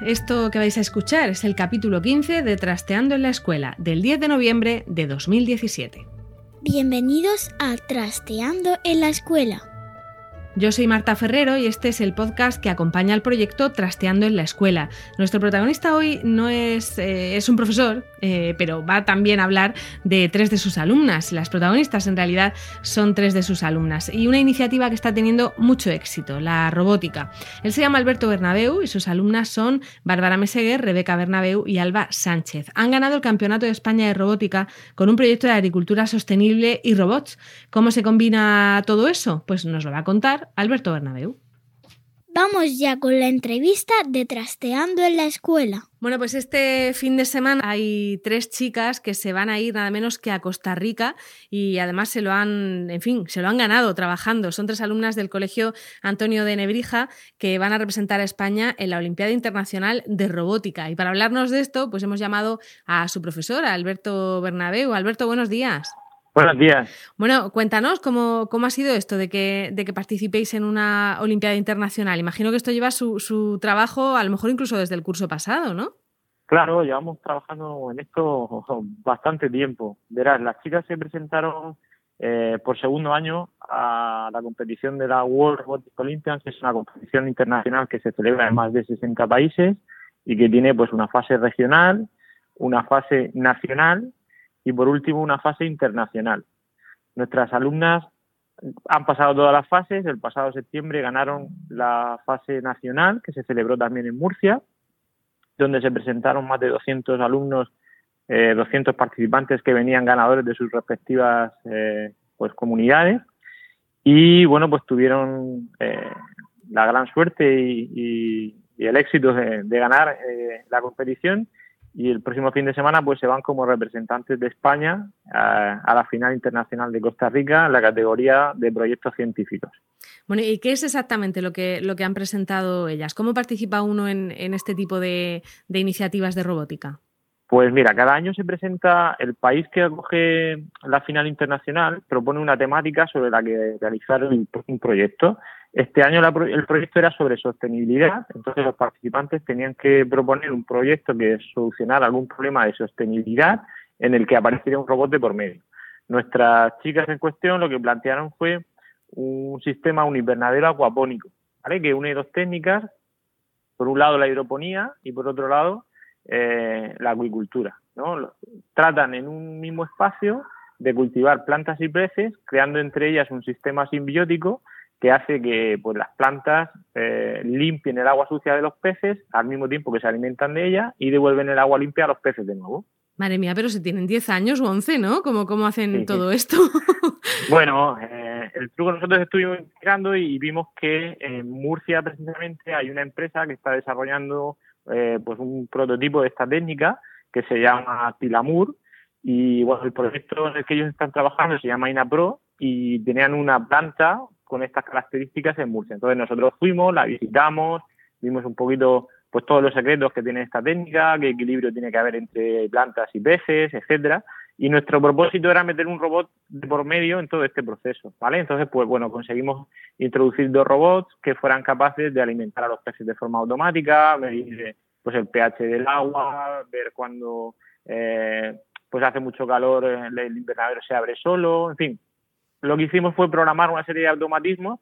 Esto que vais a escuchar es el capítulo 15 de Trasteando en la Escuela, del 10 de noviembre de 2017. Bienvenidos a Trasteando en la Escuela. Yo soy Marta Ferrero y este es el podcast que acompaña al proyecto Trasteando en la Escuela. Nuestro protagonista hoy no es, eh, es un profesor, eh, pero va también a hablar de tres de sus alumnas. Las protagonistas en realidad son tres de sus alumnas y una iniciativa que está teniendo mucho éxito, la robótica. Él se llama Alberto Bernabeu y sus alumnas son Bárbara Meseguer, Rebeca Bernabeu y Alba Sánchez. Han ganado el Campeonato de España de Robótica con un proyecto de agricultura sostenible y robots. ¿Cómo se combina todo eso? Pues nos lo va a contar Alberto Bernabeu. Vamos ya con la entrevista de Trasteando en la Escuela. Bueno, pues este fin de semana hay tres chicas que se van a ir nada menos que a Costa Rica y además se lo han, en fin, se lo han ganado trabajando. Son tres alumnas del Colegio Antonio de Nebrija que van a representar a España en la Olimpiada Internacional de Robótica. Y para hablarnos de esto, pues hemos llamado a su profesora, Alberto Bernabeu. Alberto, buenos días. Buenos días. Bueno, cuéntanos cómo, cómo ha sido esto de que, de que participéis en una Olimpiada Internacional. Imagino que esto lleva su, su trabajo, a lo mejor incluso desde el curso pasado, ¿no? Claro, llevamos trabajando en esto bastante tiempo. Verás, las chicas se presentaron eh, por segundo año a la competición de la World Robotics Olympians, que es una competición internacional que se celebra en más de 60 países y que tiene pues una fase regional, una fase nacional y por último una fase internacional. Nuestras alumnas han pasado todas las fases, el pasado septiembre ganaron la fase nacional que se celebró también en Murcia, donde se presentaron más de 200 alumnos, eh, 200 participantes que venían ganadores de sus respectivas eh, pues comunidades. Y bueno pues tuvieron eh, la gran suerte y, el éxito de, de ganar eh, la competición y el próximo fin de semana pues se van como representantes de España a, a, la final internacional de Costa Rica en la categoría de proyectos científicos. Bueno, ¿y qué es exactamente lo que, lo que han presentado ellas? ¿Cómo participa uno en, en este tipo de, de, iniciativas de robótica? Pues mira, cada año se presenta el país que acoge la final internacional, propone una temática sobre la que realizar un, un proyecto. Este año la, el proyecto era sobre sostenibilidad, entonces los participantes tenían que proponer un proyecto que solucionara algún problema de sostenibilidad en el que apareciera un robot de por medio. Nuestras chicas en cuestión lo que plantearon fue un sistema, un invernadero acuapónico, ¿vale? que une dos técnicas, por un lado la hidroponía y por otro lado eh, la acuicultura. ¿no? Tratan en un mismo espacio de cultivar plantas y peces, creando entre ellas un sistema simbiótico que hace que pues, las plantas eh, limpien el agua sucia de los peces al mismo tiempo que se alimentan de ella y devuelven el agua limpia a los peces de nuevo. Madre mía, pero si tienen 10 años o 11, ¿no? ¿Cómo, cómo hacen sí, todo sí. esto? bueno, eh, el truco nosotros estuvimos investigando y vimos que en Murcia precisamente hay una empresa que está desarrollando eh, pues un prototipo de esta técnica que se llama Tilamur y bueno, el proyecto en el que ellos están trabajando se llama INAPRO y tenían una planta con estas características en Murcia. Entonces nosotros fuimos, la visitamos, vimos un poquito pues todos los secretos que tiene esta técnica, qué equilibrio tiene que haber entre plantas y peces, etcétera. y nuestro propósito era meter un robot por medio en todo este proceso, ¿vale? Entonces, pues bueno, conseguimos introducir dos robots que fueran capaces de alimentar a los peces de forma automática, medir pues el pH del agua, ver cuando eh, pues hace mucho calor el invernadero se abre solo, en fin. Lo que hicimos fue programar una serie de automatismos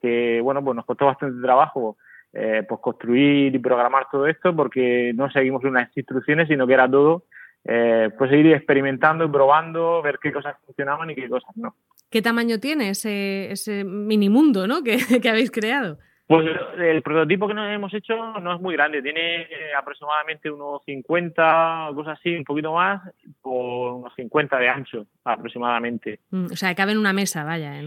que, bueno, pues nos costó bastante trabajo eh, pues construir y programar todo esto porque no seguimos unas instrucciones, sino que era todo eh, pues ir experimentando y probando, ver qué cosas funcionaban y qué cosas no. ¿Qué tamaño tiene ese, ese mini mundo ¿no? que, habéis creado? Pues el prototipo que nos hemos hecho no es muy grande, tiene eh, aproximadamente unos 50, cosas así, un poquito más, por unos 50 de ancho aproximadamente. Mm, o sea, cabe en una mesa, vaya.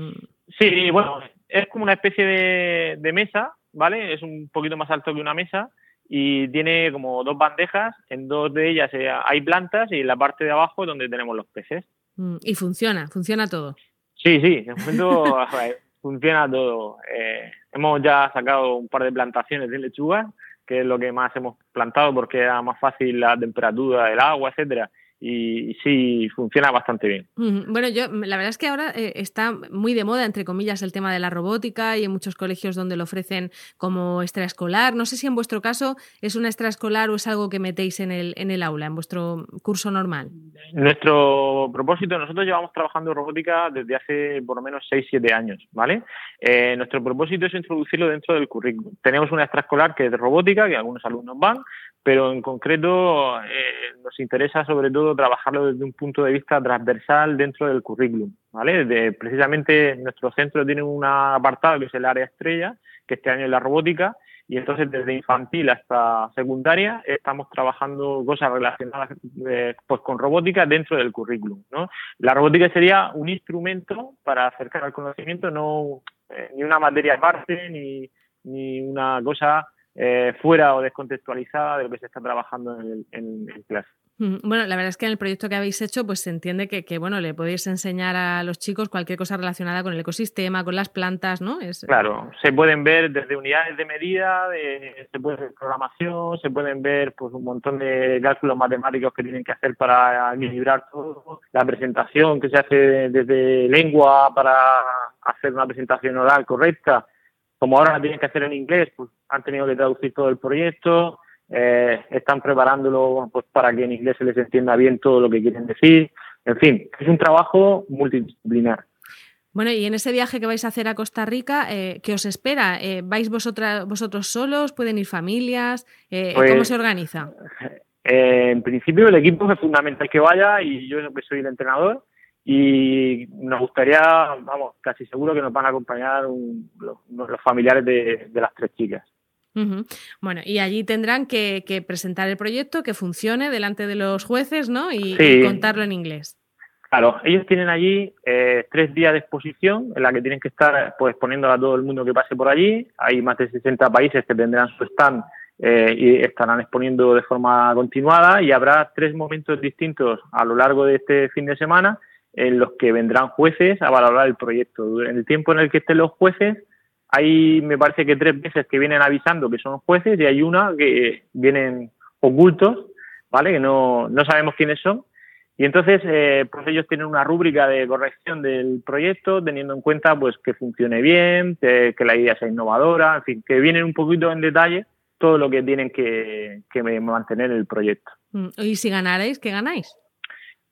Sí, bueno, es como una especie de, de mesa, ¿vale? Es un poquito más alto que una mesa y tiene como dos bandejas, en dos de ellas eh, hay plantas y en la parte de abajo es donde tenemos los peces. Mm, y funciona, funciona todo. Sí, sí, funciona todo. Eh, hemos ya sacado un par de plantaciones de lechuga, que es lo que más hemos plantado porque era más fácil la temperatura del agua, etcétera y, sí funciona bastante bien. Bueno, yo la verdad es que ahora eh, está muy de moda, entre comillas, el tema de la robótica y en muchos colegios donde lo ofrecen como extraescolar. No sé si en vuestro caso es una extraescolar o es algo que metéis en el, en el aula, en vuestro curso normal. Nuestro propósito, nosotros llevamos trabajando robótica desde hace por lo menos 6-7 años, ¿vale? Eh, nuestro propósito es introducirlo dentro del currículum. Tenemos una extraescolar que es de robótica, que algunos alumnos van, pero en concreto eh, nos interesa sobre todo trabajarlo desde un punto de vista transversal dentro del currículum, ¿vale? Precisamente nuestro centro tiene un apartado que es el área estrella, que este año es la robótica, y entonces desde infantil hasta secundaria estamos trabajando cosas relacionadas eh, pues con robótica dentro del currículum. La robótica sería un instrumento para acercar al conocimiento, no eh, ni una materia aparte ni, ni una cosa eh, fuera o descontextualizada de lo que se está trabajando en, en, clase. Bueno, la verdad es que en el proyecto que habéis hecho, pues se entiende que, bueno, le podéis enseñar a los chicos cualquier cosa relacionada con el ecosistema, con las plantas, ¿no? Es... Claro, se pueden ver desde unidades de medida, se puede ver programación, se pueden ver pues un montón de cálculos matemáticos que tienen que hacer para equilibrar todo, la presentación que se hace desde lengua para hacer una presentación oral correcta, como ahora la tienen que hacer en inglés, pues han tenido que traducir todo el proyecto, eh, están preparándolo pues, para que en inglés se les entienda bien todo lo que quieren decir. En fin, es un trabajo multidisciplinar. Bueno, y en ese viaje que vais a hacer a Costa Rica, eh, ¿qué os espera? Eh, ¿Vais vosotras, vosotros solos? ¿Pueden ir familias? Eh, ¿Cómo pues, se organiza? en principio el equipo es fundamental que vaya y yo que soy el entrenador y nos gustaría, vamos, casi seguro que nos van a acompañar los, familiares de, las tres chicas. Bueno, y allí tendrán que, presentar el proyecto, que funcione delante de los jueces, ¿no? Y, contarlo en inglés. Claro, ellos tienen allí eh, tres días de exposición en la que tienen que estar pues poniéndolo a todo el mundo que pase por allí. Hay más de 60 países que tendrán su stand eh, y estarán exponiendo de forma continuada y habrá tres momentos distintos a lo largo de este fin de semana en los que vendrán jueces a valorar el proyecto. En el tiempo en el que estén los jueces, hay, me parece que tres veces que vienen avisando que son jueces y hay una que vienen ocultos, ¿vale? Que no, no sabemos quiénes son. Y entonces, eh, pues ellos tienen una rúbrica de corrección del proyecto, teniendo en cuenta pues que funcione bien, que, la idea sea innovadora, en fin, que vienen un poquito en detalle todo lo que tienen que, que mantener el proyecto. Mm, ¿Y si ganarais, qué ganáis?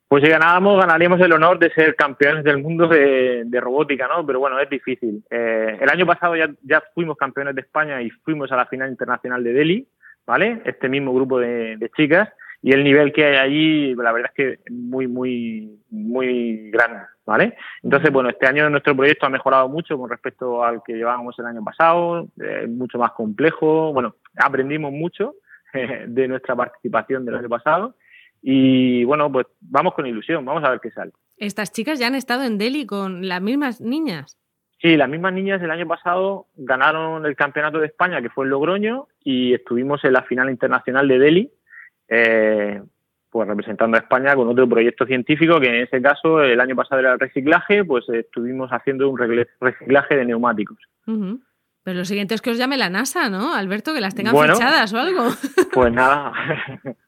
Pues si ganábamos, ganaríamos el honor de ser campeones del mundo de, robótica, ¿no? Pero bueno, es difícil. Eh, el año pasado ya, fuimos campeones de España y fuimos a la final internacional de Delhi, ¿vale? Este mismo grupo de, chicas y el nivel que hay allí, la verdad es que muy, muy, muy grande, ¿vale? Entonces, bueno, este año nuestro proyecto ha mejorado mucho con respecto al que llevábamos el año pasado, eh, mucho más complejo, bueno, aprendimos mucho de nuestra participación del año pasado y bueno, pues vamos con ilusión, vamos a ver qué sale. Estas chicas ya han estado en Delhi con las mismas niñas. Sí, las mismas niñas el año pasado ganaron el campeonato de España, que fue en Logroño, y estuvimos en la final internacional de Delhi, eh, pues representando a España con otro proyecto científico, que en ese caso el año pasado era el reciclaje, pues estuvimos haciendo un reciclaje de neumáticos. Pero lo siguiente es que os llame la NASA, ¿no, Alberto? Que las tengan fichadas o algo. Pues nada,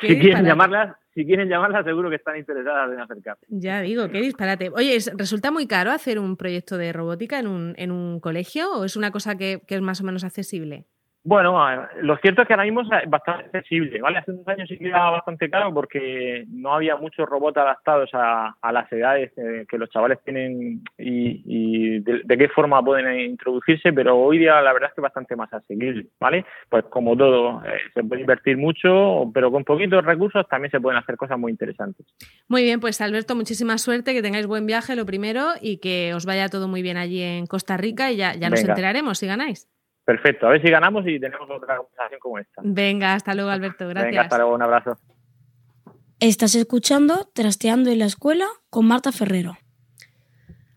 si quieren llamarlas, si quieren llamarla, seguro que están interesadas en acercarse. Ya digo, qué disparate. Oye, ¿resulta muy caro hacer un proyecto de robótica en un, en un colegio o es una cosa que, que es más o menos accesible? Bueno, lo cierto es que ahora mismo es bastante accesible, ¿vale? Hace unos años sí que era bastante caro porque no había muchos robots adaptados a, las edades eh, que los chavales tienen y, de, qué forma pueden introducirse, pero hoy día la verdad es que es bastante más accesible, ¿vale? Pues como todo, eh, se puede invertir mucho, pero con poquitos recursos también se pueden hacer cosas muy interesantes. Muy bien, pues Alberto, muchísima suerte, que tengáis buen viaje, lo primero, y que os vaya todo muy bien allí en Costa Rica y ya, ya nos enteraremos si ganáis. Perfecto, a ver si ganamos y tenemos otra conversación como esta. Venga, hasta luego Alberto, gracias. Venga, hasta luego, un abrazo. Estás escuchando Trasteando en la Escuela con Marta Ferrero.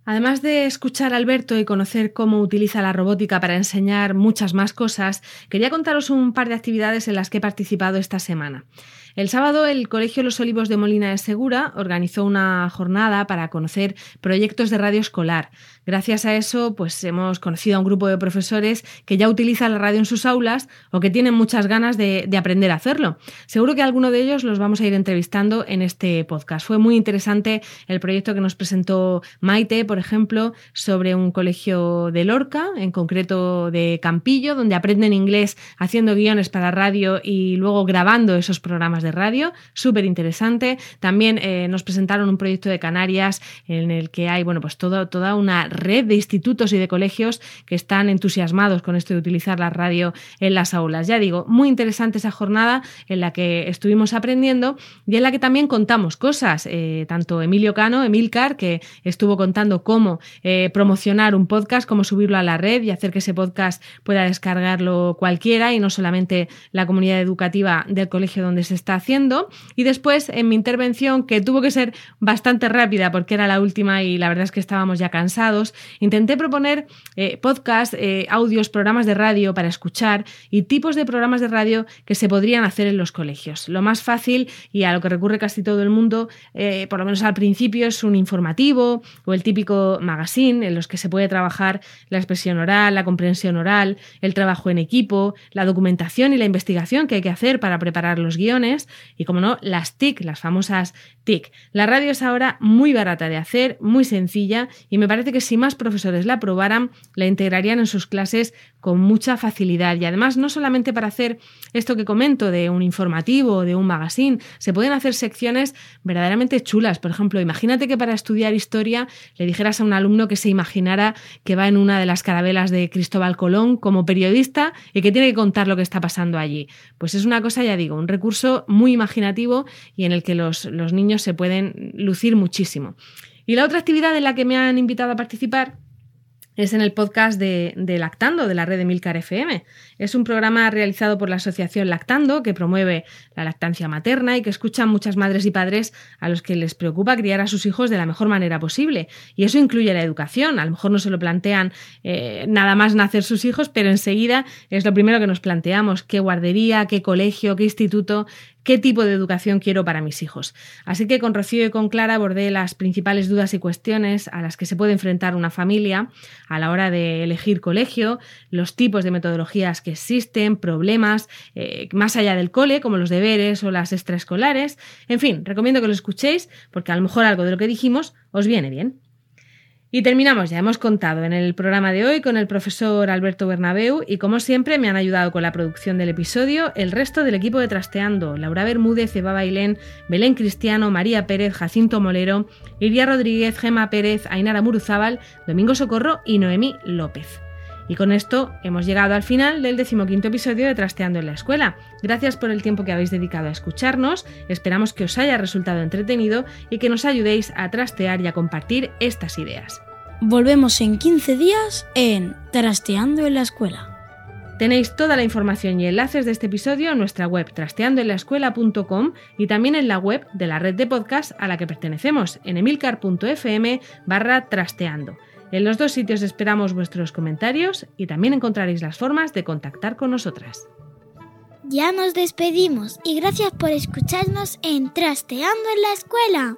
Además de escuchar a Alberto y conocer cómo utiliza la robótica para enseñar muchas más cosas, quería contaros un par de actividades en las que he participado esta semana. El sábado el Colegio Los Olivos de Molina de Segura organizó una jornada para conocer proyectos de radio escolar. Gracias a eso, pues hemos conocido a un grupo de profesores que ya utilizan la radio en sus aulas o que tienen muchas ganas de, aprender a hacerlo. Seguro que alguno de ellos los vamos a ir entrevistando en este podcast. Fue muy interesante el proyecto que nos presentó Maite, por ejemplo, sobre un colegio de Lorca, en concreto de Campillo, donde aprenden inglés haciendo guiones para radio y luego grabando esos programas de radio. Súper interesante. También eh, nos presentaron un proyecto de Canarias en el que hay, bueno, pues todo, toda una red de institutos y de colegios que están entusiasmados con esto de utilizar la radio en las aulas. Ya digo, muy interesante esa jornada en la que estuvimos aprendiendo y en la que también contamos cosas. Eh, tanto Emilio Cano, Emilcar, que estuvo contando cómo eh, promocionar un podcast, cómo subirlo a la red y hacer que ese podcast pueda descargarlo cualquiera y no solamente la comunidad educativa del colegio donde se está haciendo. Y después, en mi intervención, que tuvo que ser bastante rápida porque era la última y la verdad es que estábamos ya cansados, intenté proponer eh, podcasts, eh, audios, programas de radio para escuchar y tipos de programas de radio que se podrían hacer en los colegios. Lo más fácil y a lo que recurre casi todo el mundo, eh, por lo menos al principio, es un informativo o el típico magazine en los que se puede trabajar la expresión oral, la comprensión oral, el trabajo en equipo, la documentación y la investigación que hay que hacer para preparar los guiones y, como no, las TIC, las famosas TIC. La radio es ahora muy barata de hacer, muy sencilla y me parece que si más profesores la aprobaran, la integrarían en sus clases con mucha facilidad. Y además, no solamente para hacer esto que comento de un informativo o de un magazine, se pueden hacer secciones verdaderamente chulas. Por ejemplo, imagínate que para estudiar historia le dijeras a un alumno que se imaginara que va en una de las carabelas de Cristóbal Colón como periodista y que tiene que contar lo que está pasando allí. Pues es una cosa, ya digo, un recurso muy imaginativo y en el que los, los niños se pueden lucir muchísimo. Y la otra actividad en la que me han invitado a participar es en el podcast de, Lactando, de la red de Milcar FM. Es un programa realizado por la Asociación Lactando, que promueve la lactancia materna y que escucha a muchas madres y padres a los que les preocupa criar a sus hijos de la mejor manera posible. Y eso incluye la educación. A lo mejor no se lo plantean eh, nada más nacer sus hijos, pero enseguida es lo primero que nos planteamos. ¿Qué guardería, qué colegio, qué instituto qué tipo de educación quiero para mis hijos. Así que con Rocío y con Clara abordé las principales dudas y cuestiones a las que se puede enfrentar una familia a la hora de elegir colegio, los tipos de metodologías que existen, problemas eh, más allá del cole, como los deberes o las extraescolares. En fin, recomiendo que lo escuchéis porque a lo mejor algo de lo que dijimos os viene bien. Y terminamos, ya hemos contado en el programa de hoy con el profesor Alberto Bernabeu y como siempre me han ayudado con la producción del episodio el resto del equipo de Trasteando, Laura Bermúdez, Eva Bailén, Belén Cristiano, María Pérez, Jacinto Molero, Iria Rodríguez, Gema Pérez, Ainara Muruzábal, Domingo Socorro y Noemí López. Y con esto hemos llegado al final del decimoquinto episodio de Trasteando en la Escuela. Gracias por el tiempo que habéis dedicado a escucharnos, esperamos que os haya resultado entretenido y que nos ayudéis a trastear y a compartir estas ideas. Volvemos en 15 días en Trasteando en la Escuela. Tenéis toda la información y enlaces de este episodio en nuestra web trasteandoenlaescuela.com y también en la web de la red de podcast a la que pertenecemos en emilcar.fm barra trasteando. En los dos sitios esperamos vuestros comentarios y también encontraréis las formas de contactar con nosotras. Ya nos despedimos y gracias por escucharnos en Trasteando en la Escuela.